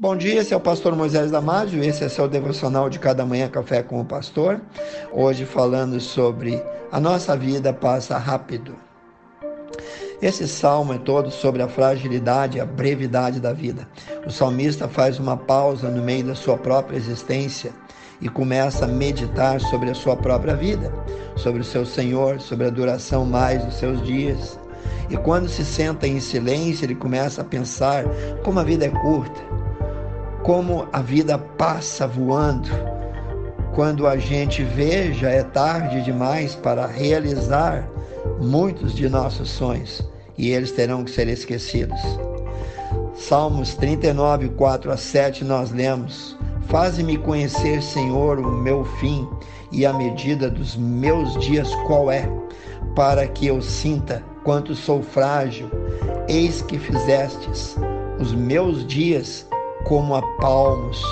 Bom dia, esse é o pastor Moisés Damásio, esse é seu devocional de cada manhã café com o pastor. Hoje falando sobre a nossa vida passa rápido. Esse salmo é todo sobre a fragilidade e a brevidade da vida. O salmista faz uma pausa no meio da sua própria existência e começa a meditar sobre a sua própria vida, sobre o seu Senhor, sobre a duração mais dos seus dias. E quando se senta em silêncio, ele começa a pensar como a vida é curta, como a vida passa voando. Quando a gente vê, já é tarde demais para realizar muitos de nossos sonhos e eles terão que ser esquecidos. Salmos 39, 4 a 7, nós lemos: Faze-me conhecer, Senhor, o meu fim e a medida dos meus dias qual é, para que eu sinta quanto sou frágil. Eis que fizestes os meus dias como a palmos.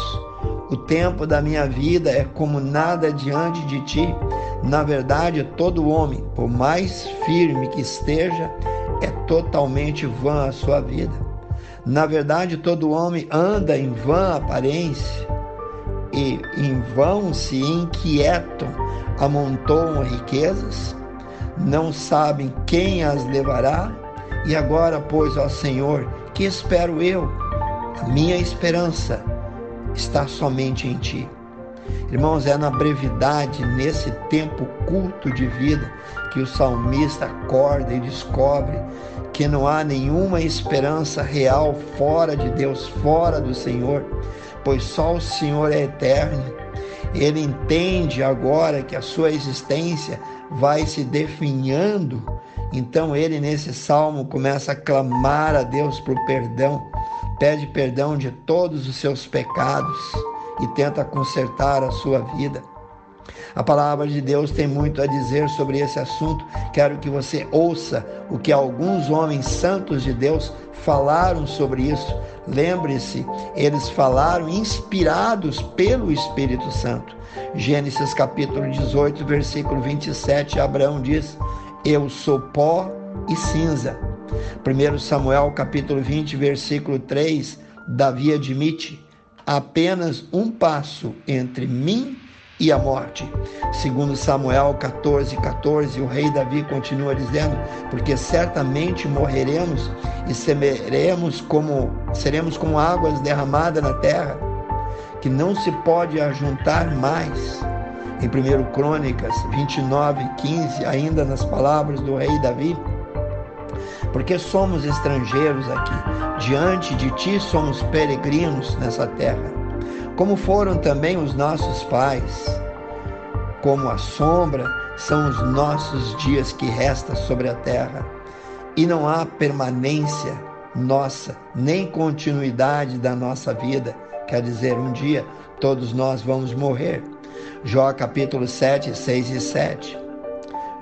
O tempo da minha vida é como nada diante de ti. Na verdade, todo homem, por mais firme que esteja, é totalmente vã a sua vida. Na verdade, todo homem anda em vã aparência e em vão se inquietam, amontoam riquezas, não sabem quem as levará. E agora, pois, ó Senhor, que espero eu? Minha esperança está somente em Ti. Irmãos, é na brevidade, nesse tempo culto de vida, que o salmista acorda e descobre que não há nenhuma esperança real fora de Deus, fora do Senhor, pois só o Senhor é eterno. Ele entende agora que a sua existência vai se definhando. Então ele nesse salmo começa a clamar a Deus por perdão pede perdão de todos os seus pecados e tenta consertar a sua vida. A palavra de Deus tem muito a dizer sobre esse assunto. Quero que você ouça o que alguns homens santos de Deus falaram sobre isso. Lembre-se, eles falaram inspirados pelo Espírito Santo. Gênesis capítulo 18, versículo 27, Abraão diz: Eu sou pó e cinza 1 Samuel capítulo 20, versículo 3, Davi admite apenas um passo entre mim e a morte. Segundo Samuel 14, 14, o rei Davi continua dizendo, porque certamente morreremos e semeremos como, seremos como águas derramadas na terra, que não se pode ajuntar mais. Em 1 Crônicas 29, 15, ainda nas palavras do rei Davi, porque somos estrangeiros aqui. Diante de ti somos peregrinos nessa terra, como foram também os nossos pais. Como a sombra são os nossos dias que restam sobre a terra, e não há permanência nossa, nem continuidade da nossa vida. Quer dizer, um dia todos nós vamos morrer. Jó capítulo 7, 6 e 7.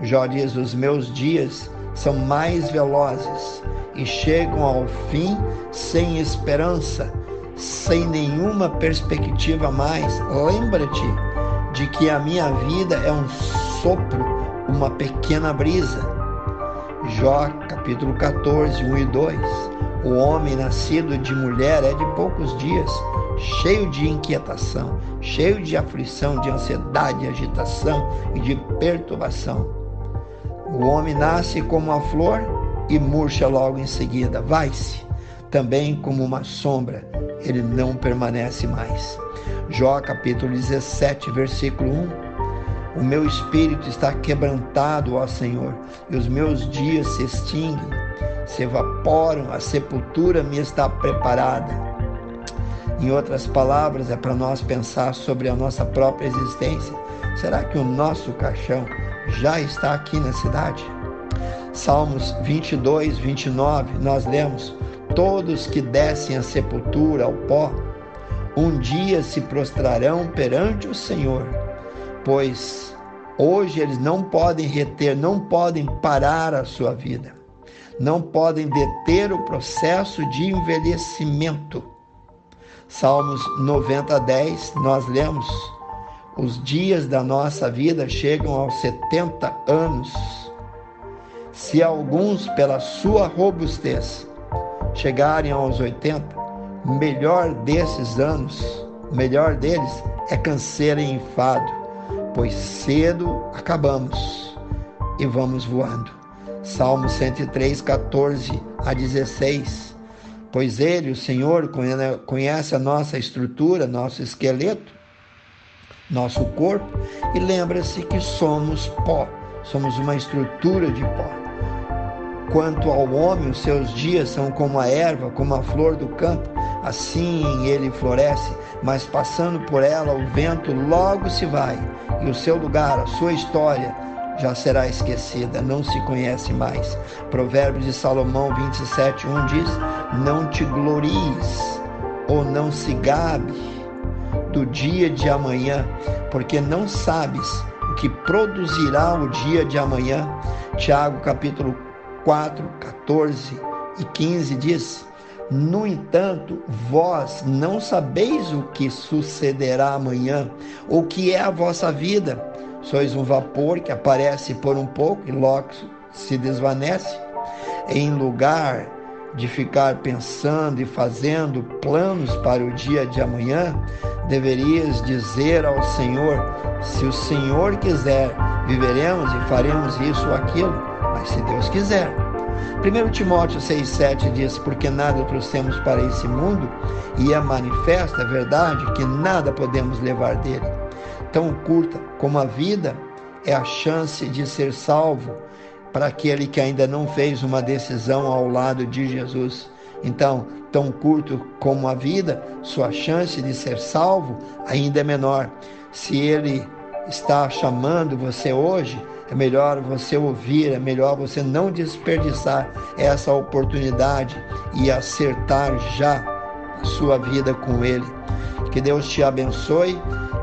Jó diz: Os meus dias são mais velozes e chegam ao fim sem esperança, sem nenhuma perspectiva mais. Lembra-te de que a minha vida é um sopro, uma pequena brisa. Jó capítulo 14, 1 e 2. O homem nascido de mulher é de poucos dias, cheio de inquietação, cheio de aflição, de ansiedade, agitação e de perturbação. O homem nasce como uma flor e murcha logo em seguida, vai-se. Também como uma sombra, ele não permanece mais. Jó capítulo 17, versículo 1. O meu espírito está quebrantado, ó Senhor, e os meus dias se extinguem, se evaporam, a sepultura me está preparada. Em outras palavras, é para nós pensar sobre a nossa própria existência. Será que o nosso caixão já está aqui na cidade. Salmos 22, 29, nós lemos: Todos que descem a sepultura, ao pó, um dia se prostrarão perante o Senhor, pois hoje eles não podem reter, não podem parar a sua vida, não podem deter o processo de envelhecimento. Salmos 90, 10, nós lemos: os dias da nossa vida chegam aos 70 anos. Se alguns, pela sua robustez, chegarem aos 80, melhor desses anos, melhor deles é canseira e enfado, pois cedo acabamos e vamos voando. Salmo 103, 14 a 16. Pois Ele, o Senhor, conhece a nossa estrutura, nosso esqueleto, nosso corpo, e lembra-se que somos pó, somos uma estrutura de pó. Quanto ao homem, os seus dias são como a erva, como a flor do campo, assim ele floresce, mas passando por ela o vento logo se vai, e o seu lugar, a sua história, já será esquecida, não se conhece mais. Provérbios de Salomão 27, 1 diz: Não te glories ou não se gabe do dia de amanhã, porque não sabes o que produzirá o dia de amanhã. Tiago capítulo 4, 14 e 15 diz: No entanto, vós não sabeis o que sucederá amanhã, ou que é a vossa vida. Sois um vapor que aparece por um pouco e logo se desvanece. Em lugar de ficar pensando e fazendo planos para o dia de amanhã, deverias dizer ao Senhor: se o Senhor quiser, viveremos e faremos isso ou aquilo, mas se Deus quiser. 1 Timóteo 6,7 diz: Porque nada trouxemos para esse mundo, e é manifesta a verdade que nada podemos levar dele. Tão curta como a vida é a chance de ser salvo para aquele que ainda não fez uma decisão ao lado de Jesus. Então, tão curto como a vida, sua chance de ser salvo ainda é menor. Se ele está chamando você hoje, é melhor você ouvir, é melhor você não desperdiçar essa oportunidade e acertar já a sua vida com ele. Que Deus te abençoe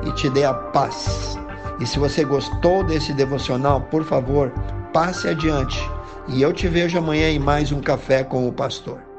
e te dê a paz. E se você gostou desse devocional, por favor, passe adiante. E eu te vejo amanhã em mais um café com o pastor.